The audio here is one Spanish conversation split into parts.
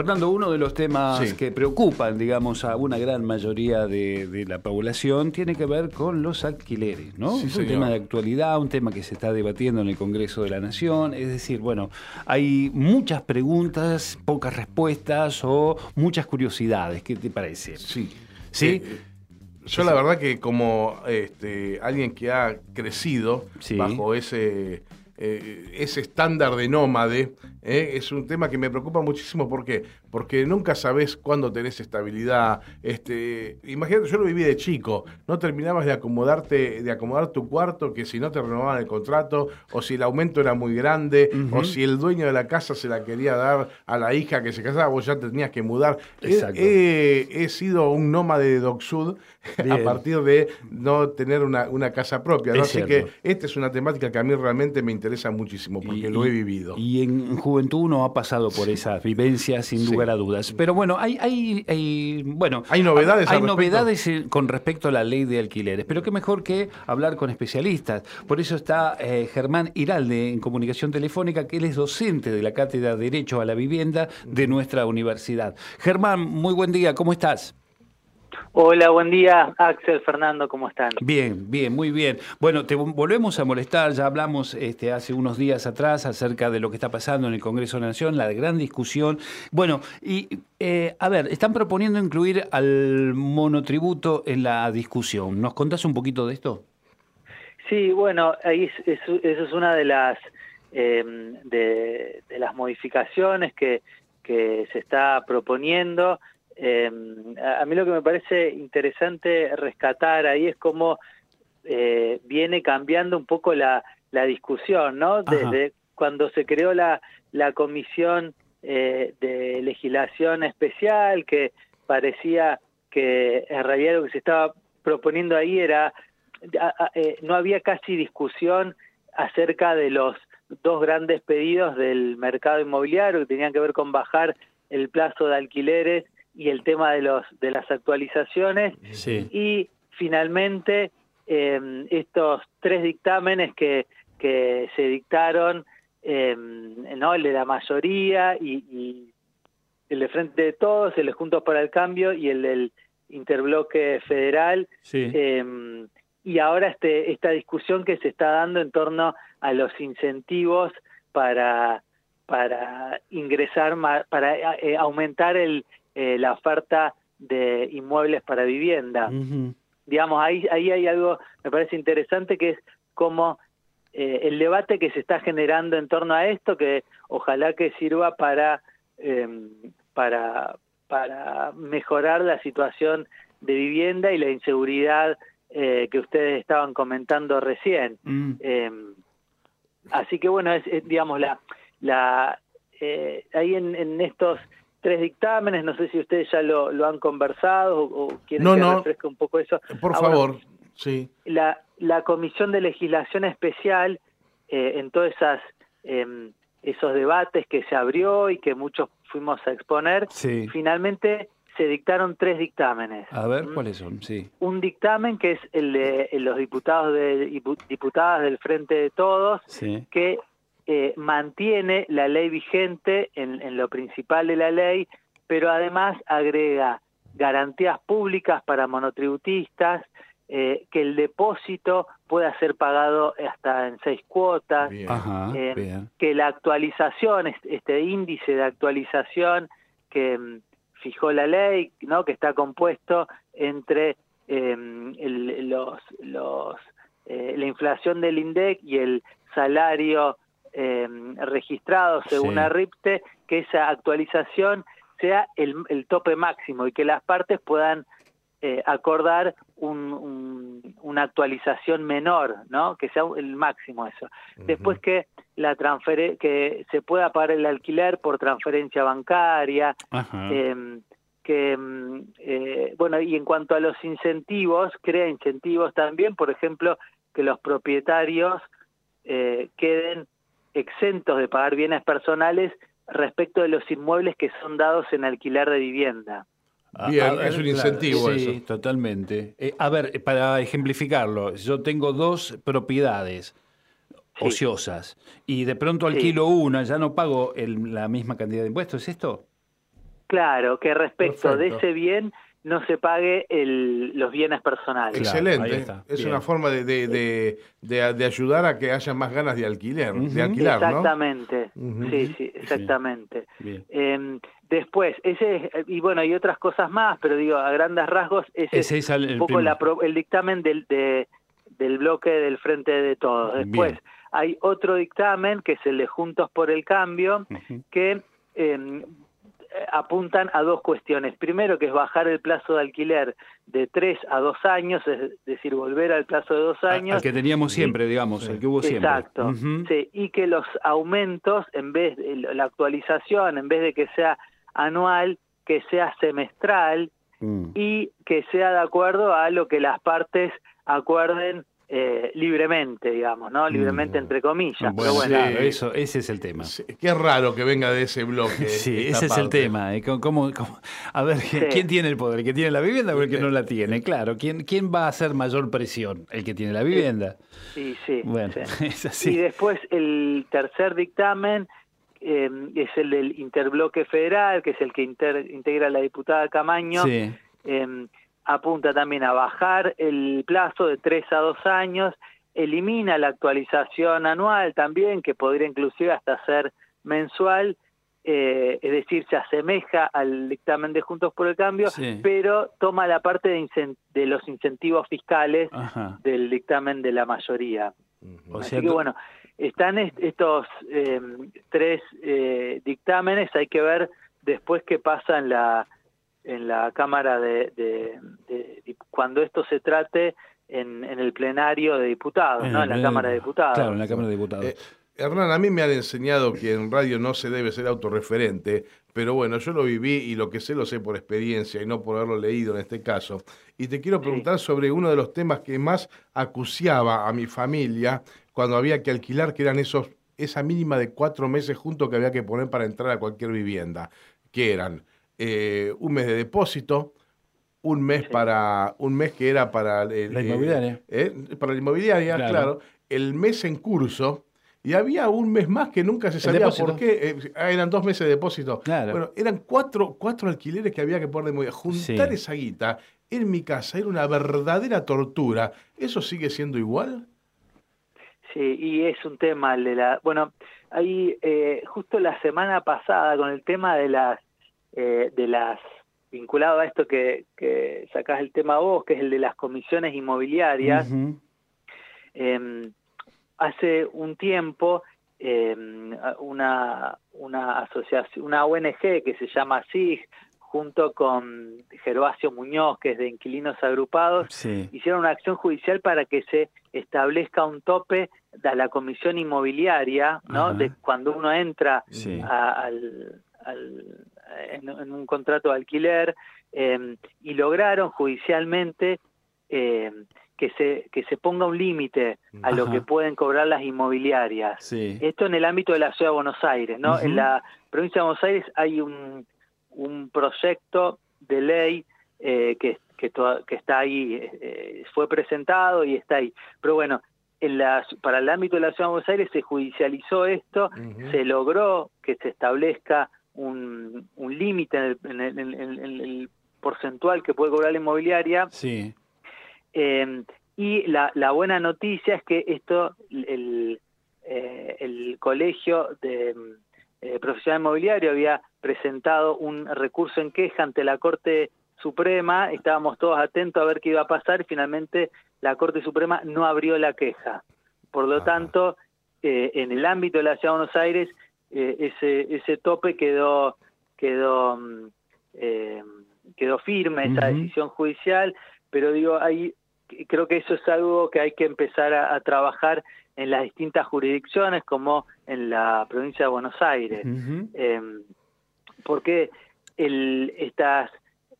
Fernando, uno de los temas que preocupan, digamos, a una gran mayoría de, la población tiene que ver con los alquileres, ¿no? es un tema de actualidad, un tema que se está debatiendo en el Congreso de la Nación. Es decir, bueno, hay muchas preguntas, pocas respuestas o muchas curiosidades. ¿Qué te parece? Sí. ¿Sí? Eh, yo la verdad que como este, alguien que ha crecido bajo ese eh, ese estándar de nómade, eh, es un tema que me preocupa muchísimo. ¿Por qué? Porque nunca sabes cuándo tenés estabilidad. Este, imagínate, yo lo viví de chico, no terminabas de acomodarte, de acomodar tu cuarto, que si no te renovaban el contrato, o si el aumento era muy grande, o si el dueño de la casa se la quería dar a la hija que se casaba, vos ya tenías que mudar. He, sido un nómade de Doc Sud a partir de no tener una, casa propia. Así que esta es una temática que a mí realmente me interesa interesa muchísimo porque lo he vivido. Y en juventud uno ha pasado por esas vivencias sin lugar a dudas. Pero bueno, hay, hay, bueno, hay novedades. Hay novedades con respecto a la ley de alquileres, pero qué mejor que hablar con especialistas. Por eso está eh, Germán Iralde en comunicación telefónica, que él es docente de la Cátedra de Derecho a la Vivienda de nuestra universidad. Germán, muy buen día, ¿cómo estás? Hola, buen día, Axel, Fernando, ¿cómo están? Bien, bien, muy bien. Bueno, te volvemos a molestar, ya hablamos este, hace unos días atrás acerca de lo que está pasando en el Congreso de la Nación, la gran discusión. Bueno, y eh, a ver, están proponiendo incluir al monotributo en la discusión. ¿Nos contás un poquito de esto? Sí, bueno, ahí eso es una de las em, de, las modificaciones que, que se está proponiendo. Eh, a mí lo que me parece interesante rescatar ahí es cómo eh, viene cambiando un poco la, la discusión, ¿no? Desde cuando se creó la, la comisión eh, de legislación especial, que parecía que en realidad lo que se estaba proponiendo ahí era, eh, no había casi discusión acerca de los dos grandes pedidos del mercado inmobiliario que tenían que ver con bajar el plazo de alquileres y el tema de los de las actualizaciones. Y finalmente em, estos tres dictámenes que, que se dictaron em, no el de la mayoría y, el de frente de todos el de juntos para el cambio y el del interbloque federal. Em, y ahora este esta discusión que se está dando en torno a los incentivos para para ingresar para eh, aumentar el eh, la oferta de inmuebles para vivienda. Digamos, ahí, ahí hay algo, me parece interesante, que es como eh, el debate que se está generando en torno a esto, que ojalá que sirva para, em, para, para mejorar la situación de vivienda y la inseguridad eh, que ustedes estaban comentando recién. Mm. Em, así que bueno, es, digamos, la, la ahí en, en estos tres dictámenes, no sé si ustedes ya lo, lo han conversado o, quieren que refresque un poco eso. Por favor, sí. La, la Comisión de Legislación Especial, eh, en todos esas, em, esos debates que se abrió y que muchos fuimos a exponer, finalmente se dictaron tres dictámenes. A ver, ¿cuáles son? Sí. Un dictamen que es el de los diputados de diputadas del Frente de Todos, que eh, mantiene la ley vigente en, lo principal de la ley, pero además agrega garantías públicas para monotributistas, eh, que el depósito pueda ser pagado hasta en seis cuotas, eh, que la actualización, este índice de actualización que mm, fijó la ley, ¿no? que está compuesto entre em, los, los, la inflación del INDEC y el salario eh, registrados según ARIPTE, que esa actualización sea el, tope máximo y que las partes puedan eh, acordar una actualización menor, ¿no? Que sea el máximo eso. Después que la que se pueda pagar el alquiler por transferencia bancaria, em, que em, eh, bueno y en cuanto a los incentivos crea incentivos también, por ejemplo que los propietarios eh, queden exentos de pagar bienes personales respecto de los inmuebles que son dados en alquiler de vivienda. Bien, es un incentivo eso. Sí, totalmente. Eh, a ver, para ejemplificarlo, yo tengo dos propiedades ociosas y de pronto alquilo una, ya no pago la misma cantidad de impuestos, ¿es esto? Claro, que respecto de ese bien no se pague el, los bienes personales. Excelente. Es una forma de, de, de, ayudar a que haya más ganas de alquiler, de alquilar, Exactamente. Sí, sí, exactamente. Em, después, ese y bueno, hay otras cosas más, pero digo, a grandes rasgos, ese, es un poco el dictamen del, del bloque del Frente de Todos. Después, hay otro dictamen, que es el de Juntos por el Cambio, que... Eh, apuntan a dos cuestiones. Primero, que es bajar el plazo de alquiler de tres a dos años, es decir, volver al plazo de dos años. Al que teníamos siempre, digamos, el que hubo siempre. Exacto. sí, y que los aumentos, en vez de la actualización, en vez de que sea anual, que sea semestral mm. y que sea de acuerdo a lo que las partes acuerden eh, libremente, digamos, ¿no? Libremente mm. entre comillas. Bueno, bueno. Claro, eso, ese es el tema. qué raro que venga de ese bloque. sí, ese es el tema. ¿eh? ¿Cómo, A ver, ¿quién tiene el poder? ¿El que tiene la vivienda o el que no la tiene? Claro, ¿quién, quién va a hacer mayor presión? El que tiene la vivienda. Sí, sí. Bueno, es así. Y después el tercer dictamen eh, es el del interbloque federal, que es el que integra la diputada Camaño. Sí apunta también a bajar el plazo de tres a dos años, elimina la actualización anual también, que podría inclusive hasta ser mensual, eh, es decir, se asemeja al dictamen de Juntos por el Cambio, pero toma la parte de, los incentivos fiscales del dictamen de la mayoría. Así que bueno, están estos em, tres eh, dictámenes, hay que ver después qué pasa en la en la Cámara de, cuando esto se trate en, el plenario de diputados, ¿no? En la Cámara de Diputados. Claro, en la Cámara de Diputados. Eh, Hernán, a mí me han enseñado que en radio no se debe ser autorreferente, pero bueno, yo lo viví y lo que sé lo sé por experiencia y no por haberlo leído en este caso. Y te quiero preguntar sobre uno de los temas que más acuciaba a mi familia cuando había que alquilar, que eran esos esa mínima de cuatro meses juntos que había que poner para entrar a cualquier vivienda, que eran eh, un mes de depósito, un mes para un mes que era para la inmobiliaria, eh, para la inmobiliaria, claro. el mes en curso y había un mes más que nunca se sabía por qué. Eh, eran dos meses de depósito. Bueno, eran cuatro, cuatro alquileres que había que poner de movilidad. Juntar esa guita en mi casa era una verdadera tortura. ¿Eso sigue siendo igual? Sí, y es un tema de la... Bueno, ahí justo la semana pasada con el tema de las eh, de las vinculado a esto que, que sacás el tema vos, que es el de las comisiones inmobiliarias, em, hace un tiempo em, una, una asociación, una ONG que se llama SIG, junto con Gervasio Muñoz, que es de Inquilinos Agrupados, hicieron una acción judicial para que se establezca un tope de la comisión inmobiliaria, ¿no? De cuando uno entra al, en, un contrato de alquiler em, y lograron judicialmente em, que se que se ponga un límite a lo que pueden cobrar las inmobiliarias. Esto en el ámbito de la ciudad de Buenos Aires, ¿no? En la provincia de Buenos Aires hay un, un proyecto de ley eh, que, que, que, está ahí, eh, fue presentado y está ahí. Pero bueno, en la, para el ámbito de la ciudad de Buenos Aires se judicializó esto, se logró que se establezca un, un límite en el, porcentual que puede cobrar la inmobiliaria. Sí. Eh, y la, la, buena noticia es que esto, el, eh, el colegio de eh, profesional inmobiliario había presentado un recurso en queja ante la Corte Suprema, estábamos todos atentos a ver qué iba a pasar y finalmente la Corte Suprema no abrió la queja. Por lo tanto, en el ámbito de la Ciudad de Buenos Aires eh, ese, ese tope quedó, quedó, mm, eh, quedó firme, esa decisión judicial, pero digo, ahí creo que eso es algo que hay que empezar a, trabajar en las distintas jurisdicciones, como en la provincia de Buenos Aires, em, porque el, estas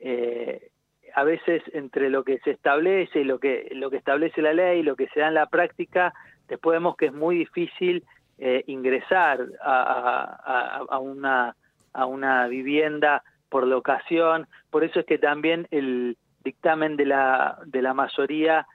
eh, a veces entre lo que se establece y lo que lo que establece la ley y lo que se da en la práctica, después vemos que es muy difícil eh, ingresar a, a, una, a una vivienda por locación, por eso es que también el dictamen de la, de la mayoría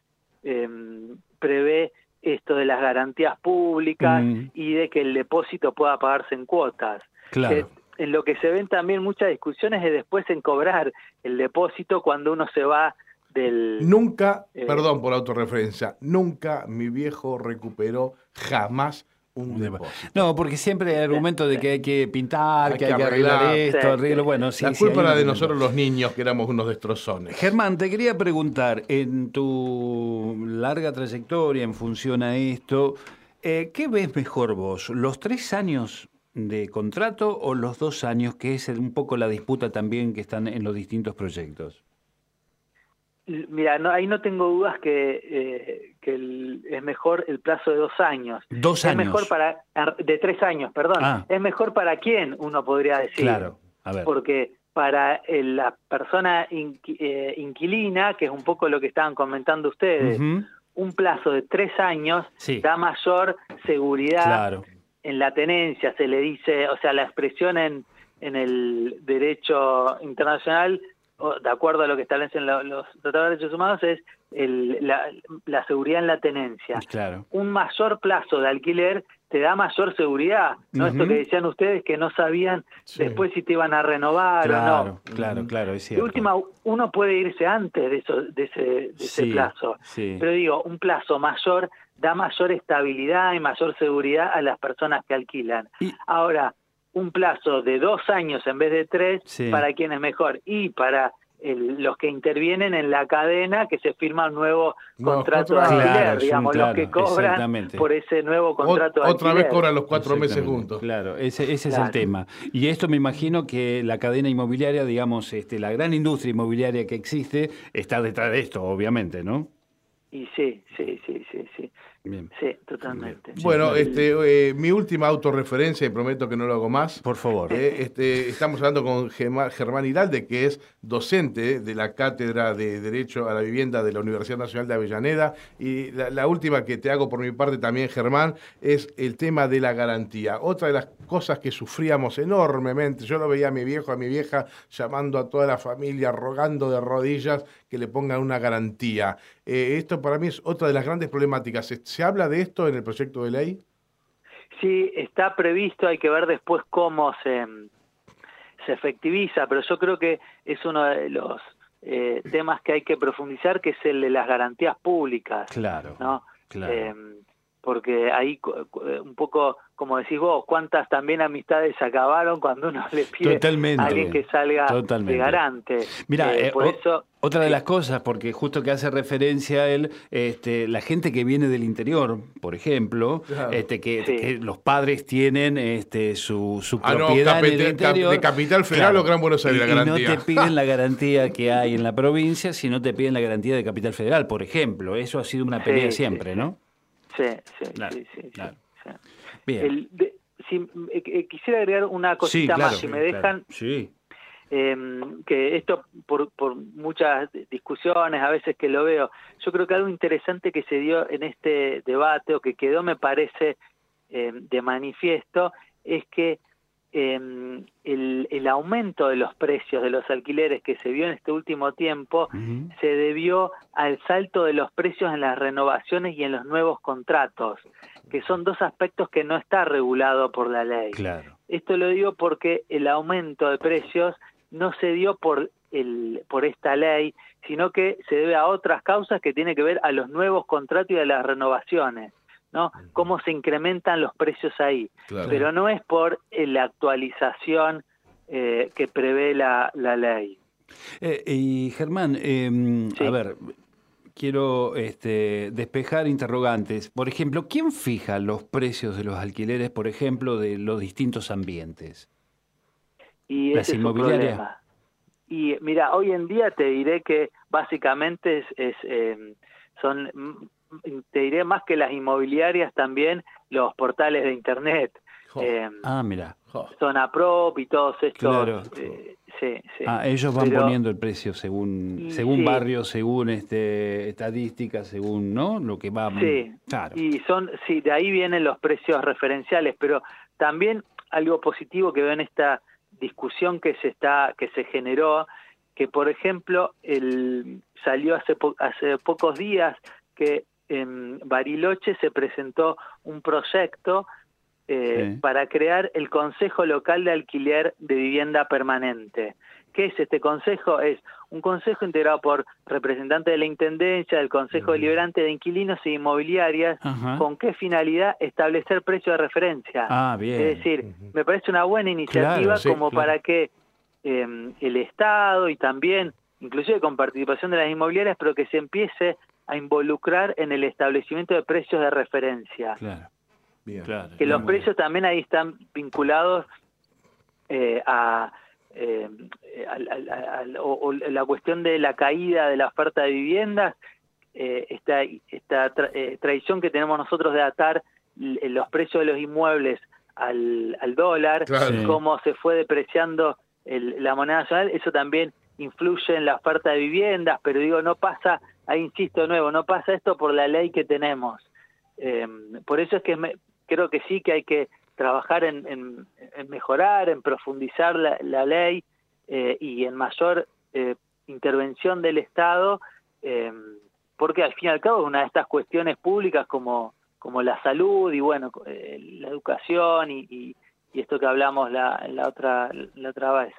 em, prevé esto de las garantías públicas mm. y de que el depósito pueda pagarse en cuotas. Claro. en lo que se ven también muchas discusiones es después en cobrar el depósito cuando uno se va del... Nunca, eh, perdón por la autorreferencia, nunca mi viejo recuperó jamás un depósito. No, porque siempre hay argumento de que hay que pintar, que, hay que arreglar, esto, arreglo. Bueno, sí, La culpa era de nosotros los niños, que éramos unos destrozones. Germán, te quería preguntar, en tu larga trayectoria en función a esto, eh, ¿qué ves mejor vos? ¿Los tres años de contrato o los dos años, que es un poco la disputa también que están en los distintos proyectos? Mira, no, ahí no tengo dudas que, eh, que es mejor el plazo de dos años. Dos años. Es mejor para, de tres años, perdón. Ah. Es mejor para quién, uno podría decir. Claro, a ver. Porque para la persona eh, inquilina, que es un poco lo que estaban comentando ustedes, un plazo de tres años da mayor seguridad en la tenencia, se le dice, o sea, la expresión en, en el derecho internacional de acuerdo a lo que establecen los tratados de derechos humanos, es la, seguridad en la tenencia. Claro. Un mayor plazo de alquiler te da mayor seguridad. ¿no? Esto que decían ustedes que no sabían después si te iban a renovar o no. Claro, claro, es cierto. De última, uno puede irse antes de, eso, de ese, de ese plazo. Pero digo, un plazo mayor da mayor estabilidad y mayor seguridad a las personas que alquilan. Ahora, un plazo de dos años en vez de tres para quien es mejor y para los que intervienen en la cadena que se firma un nuevo contrato de alquiler, digamos, los que cobran por ese nuevo contrato de Otra vez cobran los cuatro meses juntos. Claro, ese, ese es el tema. Y esto me imagino que la cadena inmobiliaria, digamos, este, la gran industria inmobiliaria que existe, está detrás de esto, obviamente, ¿no? Y sí, sí, sí, sí, sí. Sí, totalmente. Bueno, este, eh, mi última autorreferencia, y prometo que no lo hago más. Por favor. Eh, este, estamos hablando con Germán Hiralde, que es docente de la Cátedra de Derecho a la Vivienda de la Universidad Nacional de Avellaneda. Y la, última que te hago por mi parte también, Germán, es el tema de la garantía. Otra de las cosas que sufríamos enormemente, yo lo veía a mi viejo, a mi vieja, llamando a toda la familia, rogando de rodillas que le pongan una garantía. Eh, esto para mí es otra de las grandes problemáticas. ¿Se habla de esto en el proyecto de ley? Sí, está previsto, hay que ver después cómo se, se efectiviza, pero yo creo que es uno de los eh, temas que hay que profundizar, que es el de las garantías públicas. Claro. ¿no? claro. Eh, porque ahí un poco, como decís vos, cuántas también amistades acabaron cuando uno le pide a alguien que salga de garante. Mira, eh, eh, otra de las cosas, porque justo que hace referencia a él, este, la gente que viene del interior, por ejemplo, este, que, los padres tienen este, su, su ah, propiedad en el interior. de Capital Federal o Gran Buenos Aires, la garantía. no te piden la garantía que hay en la provincia, sino te piden la garantía de Capital Federal, por ejemplo. Eso ha sido una pelea siempre, ¿no? Sí, sí, sí, sí, Bien. si, eh, quisiera agregar una cosita más, si me dejan. Sí. Em, que esto por, por muchas discusiones a veces que lo veo, yo creo que algo interesante que se dio en este debate o que quedó me parece em, de manifiesto es que Em, el, el, aumento de los precios de los alquileres que se vio en este último tiempo se debió al salto de los precios en las renovaciones y en los nuevos contratos, que son dos aspectos que no está regulado por la ley. Claro. Esto lo digo porque el aumento de precios no se dio por el, por esta ley, sino que se debe a otras causas que tienen que ver a los nuevos contratos y a las renovaciones. ¿no? Cómo se incrementan los precios ahí. Pero no es por eh, la actualización eh, que prevé la, la ley. Eh, y Germán, em, a ver, quiero este, despejar interrogantes. Por ejemplo, ¿quién fija los precios de los alquileres, por ejemplo, de los distintos ambientes? Y ¿Las inmobiliarias? Y mira, hoy en día te diré que básicamente es, em, son te diré más que las inmobiliarias también, los portales de internet. Eh, ah, mira. Zona Prop y todos estos. Eh, sí, sí. Ah, ellos van poniendo el precio según según barrio, según este estadísticas, según no lo que va. Sí. Claro. Y son sí, de ahí vienen los precios referenciales, pero también algo positivo que veo en esta discusión que se está que se generó que por ejemplo el, salió hace hace pocos días que en Bariloche se presentó un proyecto eh, para crear el Consejo Local de Alquiler de Vivienda Permanente. ¿Qué es este consejo? Es un consejo integrado por representantes de la Intendencia, del Consejo Deliberante de Inquilinos e Inmobiliarias, ¿con qué finalidad? Establecer precios de referencia. Ah, bien. Es decir, me parece una buena iniciativa como para que em, el Estado y también, inclusive con participación de las inmobiliarias, pero que se empiece a involucrar en el establecimiento de precios de referencia. Claro. Bien. que los precios también ahí están vinculados eh, a eh, o, la cuestión de la caída de la oferta de viviendas, eh, esta, esta eh, tradición que tenemos nosotros de atar los precios de los inmuebles al, dólar, cómo se fue depreciando la moneda nacional, eso también influye en la oferta de viviendas, pero digo, no pasa, ahí insisto de nuevo, no pasa esto por la ley que tenemos. por eso es que creo que sí que hay que trabajar en, mejorar, en profundizar la, ley eh, y en mayor eh, intervención del Estado, eh, porque al fin y al cabo es una de estas cuestiones públicas como, como la salud y bueno, la educación y, esto que hablamos la, la, otra, la otra vez.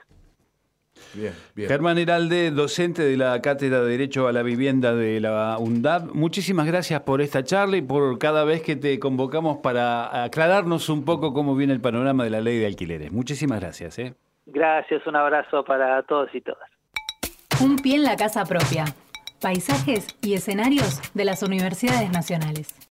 Bien, bien. Germán Heralde, docente de la Cátedra de Derecho a la Vivienda de la UNDAP, muchísimas gracias por esta charla y por cada vez que te convocamos para aclararnos un poco cómo viene el panorama de la ley de alquileres. Muchísimas gracias. ¿eh? Gracias, un abrazo para todos y todas. Un pie en la casa propia. Paisajes y escenarios de las universidades nacionales.